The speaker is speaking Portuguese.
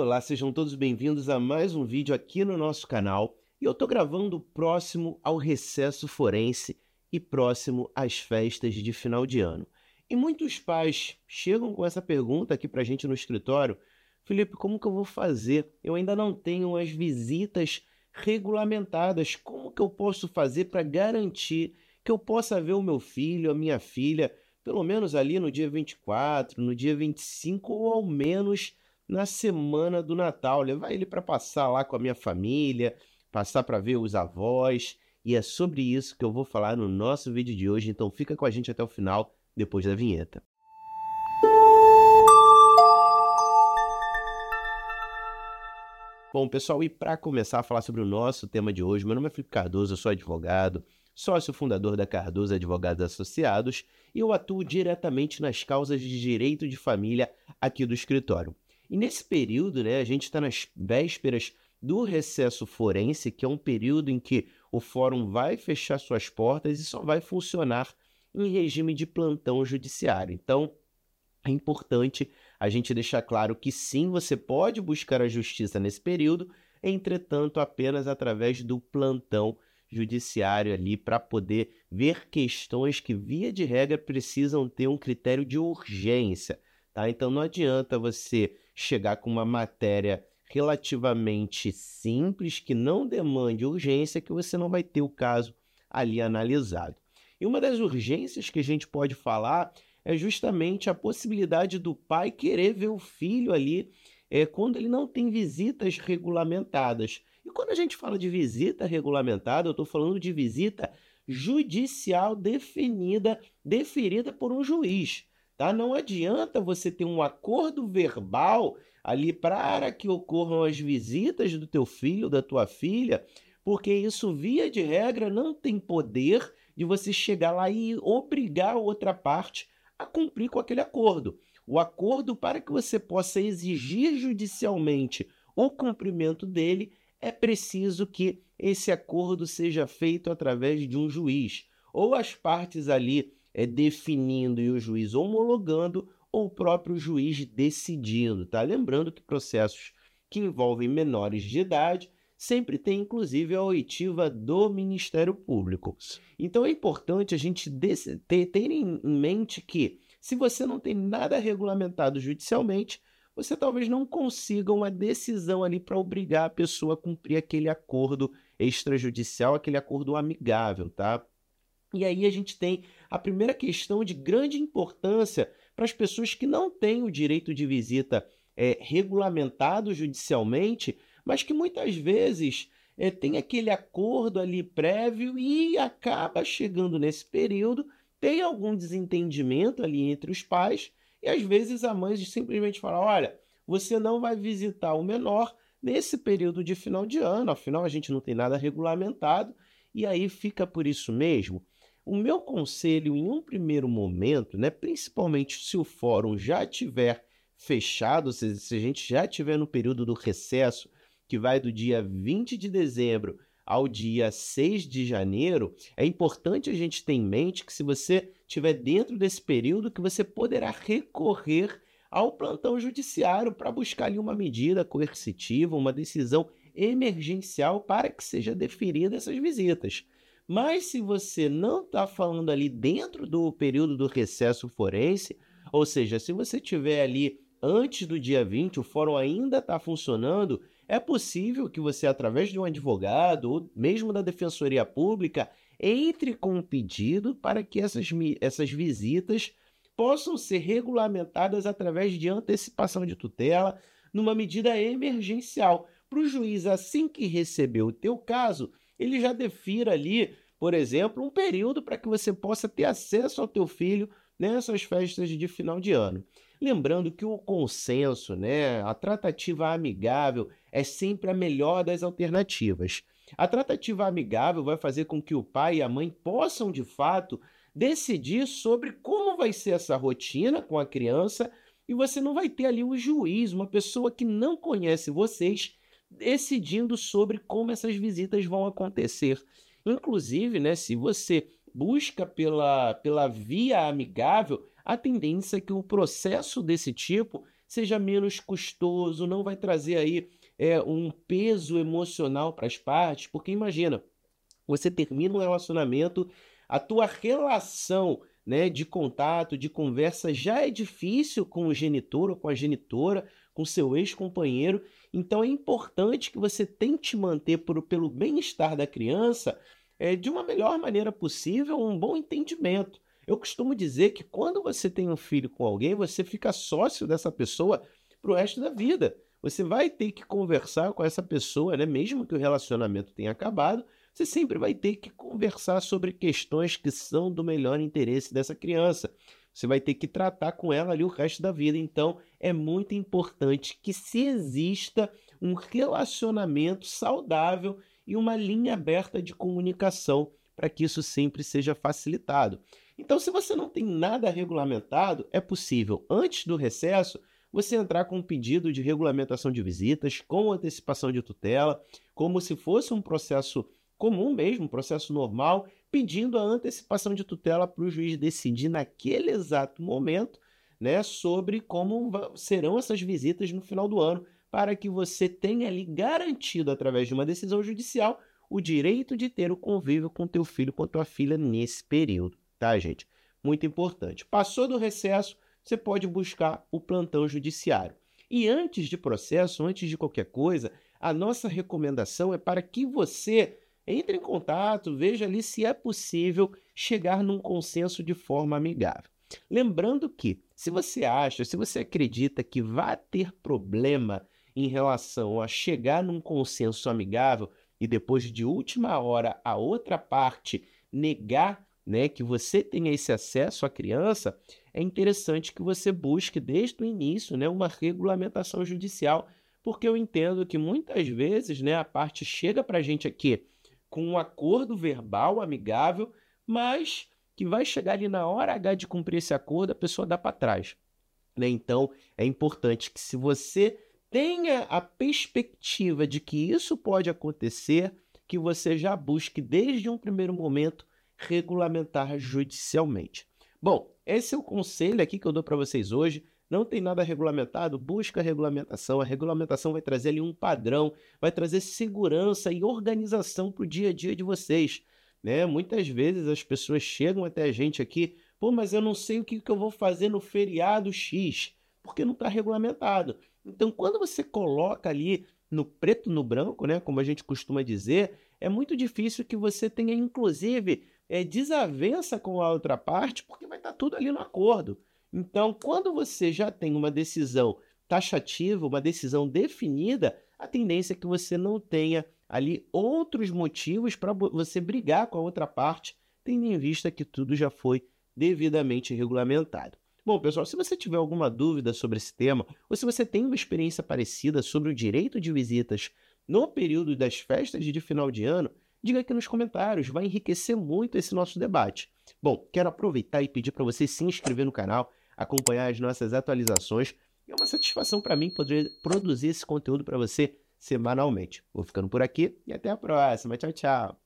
Olá, sejam todos bem-vindos a mais um vídeo aqui no nosso canal. E eu tô gravando próximo ao recesso forense e próximo às festas de final de ano. E muitos pais chegam com essa pergunta aqui pra gente no escritório: Felipe, como que eu vou fazer? Eu ainda não tenho as visitas regulamentadas. Como que eu posso fazer para garantir que eu possa ver o meu filho, a minha filha, pelo menos ali no dia 24, no dia 25 ou ao menos na semana do Natal? Levar ele para passar lá com a minha família, passar para ver os avós. E é sobre isso que eu vou falar no nosso vídeo de hoje, então fica com a gente até o final, depois da vinheta. Bom, pessoal, e para começar a falar sobre o nosso tema de hoje, meu nome é Felipe Cardoso, eu sou advogado, sócio fundador da Cardoso Advogados Associados e eu atuo diretamente nas causas de direito de família aqui do escritório. E nesse período, né, a gente está nas vésperas do recesso forense, que é um período em que o fórum vai fechar suas portas e só vai funcionar em regime de plantão judiciário. Então, é importante a gente deixar claro que sim, você pode buscar a justiça nesse período, entretanto, apenas através do plantão judiciário ali para poder ver questões que, via de regra, precisam ter um critério de urgência. Tá? Então não adianta você chegar com uma matéria relativamente simples, que não demande urgência, que você não vai ter o caso ali analisado. E uma das urgências que a gente pode falar é justamente a possibilidade do pai querer ver o filho ali é, quando ele não tem visitas regulamentadas. E quando a gente fala de visita regulamentada, eu estou falando de visita judicial definida, deferida por um juiz. Tá? Não adianta você ter um acordo verbal ali para que ocorram as visitas do teu filho, da tua filha, porque isso, via de regra, não tem poder de você chegar lá e obrigar a outra parte a cumprir com aquele acordo. O acordo, para que você possa exigir judicialmente o cumprimento dele, é preciso que esse acordo seja feito através de um juiz, ou as partes ali é, definindo e o juiz homologando, ou o próprio juiz decidindo, tá? Lembrando que processos que envolvem menores de idade sempre tem inclusive a oitiva do Ministério Público. Então é importante a gente ter, ter em mente que se você não tem nada regulamentado judicialmente, você talvez não consiga uma decisão ali para obrigar a pessoa a cumprir aquele acordo extrajudicial, aquele acordo amigável, tá? E aí a gente tem a primeira questão de grande importância para as pessoas que não têm o direito de visita é, regulamentado judicialmente, mas que muitas vezes é, tem aquele acordo ali prévio e acaba chegando nesse período, tem algum desentendimento ali entre os pais, e às vezes a mãe simplesmente fala: olha, você não vai visitar o menor nesse período de final de ano, afinal a gente não tem nada regulamentado, e aí fica por isso mesmo. O meu conselho, em um primeiro momento, né, principalmente se o fórum já tiver fechado, se, se a gente já tiver no período do recesso, que vai do dia 20 de dezembro ao dia 6 de janeiro, é importante a gente ter em mente que se você estiver dentro desse período, que você poderá recorrer ao plantão judiciário para buscar ali uma medida coercitiva, uma decisão emergencial para que seja deferida essas visitas. Mas se você não está falando ali dentro do período do recesso forense, ou seja, se você estiver ali antes do dia 20, o fórum ainda está funcionando, é possível que você, através de um advogado ou mesmo da Defensoria Pública, entre com um pedido para que essas, essas visitas possam ser regulamentadas através de antecipação de tutela, numa medida emergencial. Para o juiz, assim que receber o teu caso, ele já defira ali, por exemplo, um período para que você possa ter acesso ao teu filho nessas festas de final de ano. Lembrando que o consenso, né, a tratativa amigável é sempre a melhor das alternativas. A tratativa amigável vai fazer com que o pai e a mãe possam, de fato, decidir sobre como vai ser essa rotina com a criança e você não vai ter ali um juiz, uma pessoa que não conhece vocês, decidindo sobre como essas visitas vão acontecer. Inclusive, né, se você busca pela, pela via amigável, a tendência é que o processo desse tipo seja menos custoso, não vai trazer aí é, um peso emocional para as partes, porque imagina, você termina um relacionamento, a tua relação né, de contato, de conversa já é difícil com o genitor ou com a genitora, com seu ex-companheiro, então é importante que você tente manter por, pelo bem-estar da criança é, de uma melhor maneira possível um bom entendimento. Eu costumo dizer que quando você tem um filho com alguém, você fica sócio dessa pessoa para o resto da vida. Você vai ter que conversar com essa pessoa, né? mesmo que o relacionamento tenha acabado, você sempre vai ter que conversar sobre questões que são do melhor interesse dessa criança. Você vai ter que tratar com ela ali o resto da vida. Então, é muito importante que se exista um relacionamento saudável e uma linha aberta de comunicação para que isso sempre seja facilitado. Então, se você não tem nada regulamentado, é possível, antes do recesso, você entrar com um pedido de regulamentação de visitas, com antecipação de tutela, como se fosse um processo comum mesmo, processo normal, pedindo a antecipação de tutela para o juiz decidir naquele exato momento né, sobre como serão essas visitas no final do ano, para que você tenha ali garantido, através de uma decisão judicial, o direito de ter o convívio com teu filho, com tua filha nesse período, tá, gente? Muito importante. Passou do recesso, você pode buscar o plantão judiciário. E antes de processo, antes de qualquer coisa, a nossa recomendação é para que você entre em contato, veja ali se é possível chegar num consenso de forma amigável. Lembrando que, se você acha, se você acredita que vai ter problema em relação a chegar num consenso amigável e depois de última hora a outra parte negar né, que você tenha esse acesso à criança, é interessante que você busque desde o início né, uma regulamentação judicial, porque eu entendo que muitas vezes né, a parte chega para a gente aqui com um acordo verbal amigável, mas que vai chegar ali na hora H de cumprir esse acordo, a pessoa dá para trás. Né? Então, é importante que se você tenha a perspectiva de que isso pode acontecer, que você já busque desde um primeiro momento regulamentar judicialmente. Bom, esse é o conselho aqui que eu dou para vocês hoje não tem nada regulamentado, busca a regulamentação. A regulamentação vai trazer ali um padrão, vai trazer segurança e organização para o dia a dia de vocês. Né? Muitas vezes as pessoas chegam até a gente aqui, pô, mas eu não sei o que, que eu vou fazer no feriado X, porque não está regulamentado. Então, quando você coloca ali no preto no branco, né, como a gente costuma dizer, é muito difícil que você tenha, inclusive, é, desavença com a outra parte, porque vai estar tá tudo ali no acordo. Então, quando você já tem uma decisão taxativa, uma decisão definida, a tendência é que você não tenha ali outros motivos para você brigar com a outra parte, tendo em vista que tudo já foi devidamente regulamentado. Bom, pessoal, se você tiver alguma dúvida sobre esse tema, ou se você tem uma experiência parecida sobre o direito de visitas no período das festas de final de ano, diga aqui nos comentários, vai enriquecer muito esse nosso debate. Bom, quero aproveitar e pedir para você se inscrever no canal, acompanhar as nossas atualizações. É uma satisfação para mim poder produzir esse conteúdo para você semanalmente. Vou ficando por aqui e até a próxima. Tchau, tchau.